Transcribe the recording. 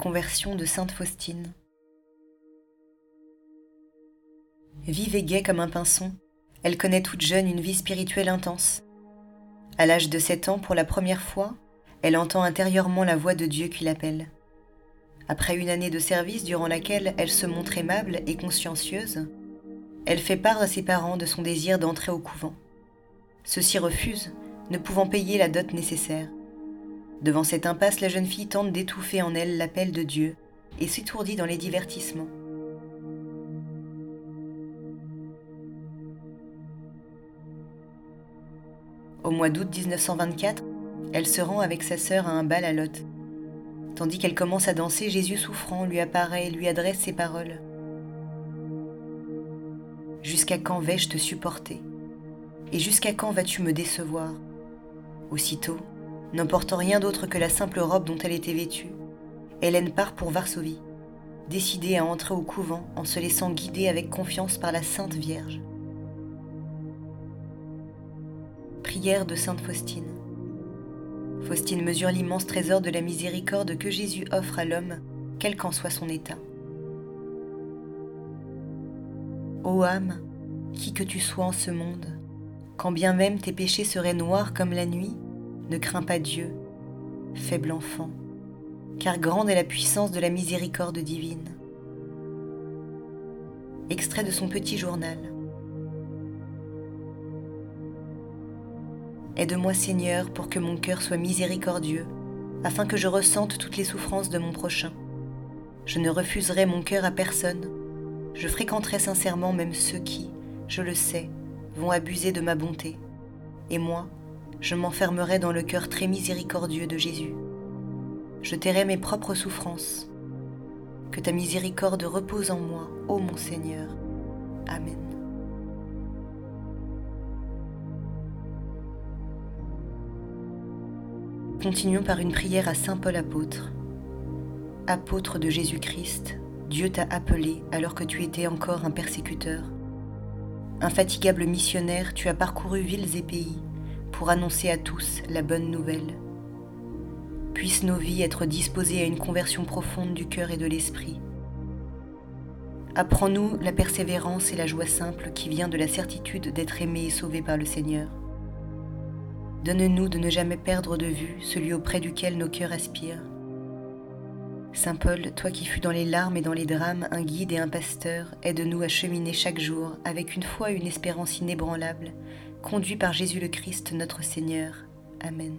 Conversion de Sainte Faustine. Vive et gaie comme un pinson, elle connaît toute jeune une vie spirituelle intense. À l'âge de 7 ans, pour la première fois, elle entend intérieurement la voix de Dieu qui l'appelle. Après une année de service durant laquelle elle se montre aimable et consciencieuse, elle fait part à ses parents de son désir d'entrer au couvent. Ceux-ci refusent, ne pouvant payer la dot nécessaire. Devant cette impasse, la jeune fille tente d'étouffer en elle l'appel de Dieu et s'étourdit dans les divertissements. Au mois d'août 1924, elle se rend avec sa sœur à un bal à Lot. Tandis qu'elle commence à danser, Jésus souffrant lui apparaît et lui adresse ces paroles. Jusqu'à quand vais-je te supporter? Et jusqu'à quand vas-tu me décevoir? Aussitôt, n'emportant rien d'autre que la simple robe dont elle était vêtue, Hélène part pour Varsovie, décidée à entrer au couvent en se laissant guider avec confiance par la Sainte Vierge. Prière de Sainte Faustine. Faustine mesure l'immense trésor de la miséricorde que Jésus offre à l'homme, quel qu'en soit son état. Ô âme, qui que tu sois en ce monde, quand bien même tes péchés seraient noirs comme la nuit, ne crains pas Dieu, faible enfant, car grande est la puissance de la miséricorde divine. Extrait de son petit journal. Aide-moi Seigneur pour que mon cœur soit miséricordieux, afin que je ressente toutes les souffrances de mon prochain. Je ne refuserai mon cœur à personne. Je fréquenterai sincèrement même ceux qui, je le sais, vont abuser de ma bonté. Et moi, je m'enfermerai dans le cœur très miséricordieux de Jésus. Je tairai mes propres souffrances. Que ta miséricorde repose en moi, ô mon Seigneur. Amen. Continuons par une prière à Saint Paul apôtre. Apôtre de Jésus-Christ, Dieu t'a appelé alors que tu étais encore un persécuteur. Infatigable missionnaire, tu as parcouru villes et pays pour annoncer à tous la bonne nouvelle. Puissent nos vies être disposées à une conversion profonde du cœur et de l'esprit. Apprends-nous la persévérance et la joie simple qui vient de la certitude d'être aimé et sauvé par le Seigneur. Donne-nous de ne jamais perdre de vue celui auprès duquel nos cœurs aspirent. Saint Paul, toi qui fus dans les larmes et dans les drames un guide et un pasteur, aide-nous à cheminer chaque jour avec une foi et une espérance inébranlables, conduits par Jésus le Christ notre Seigneur. Amen.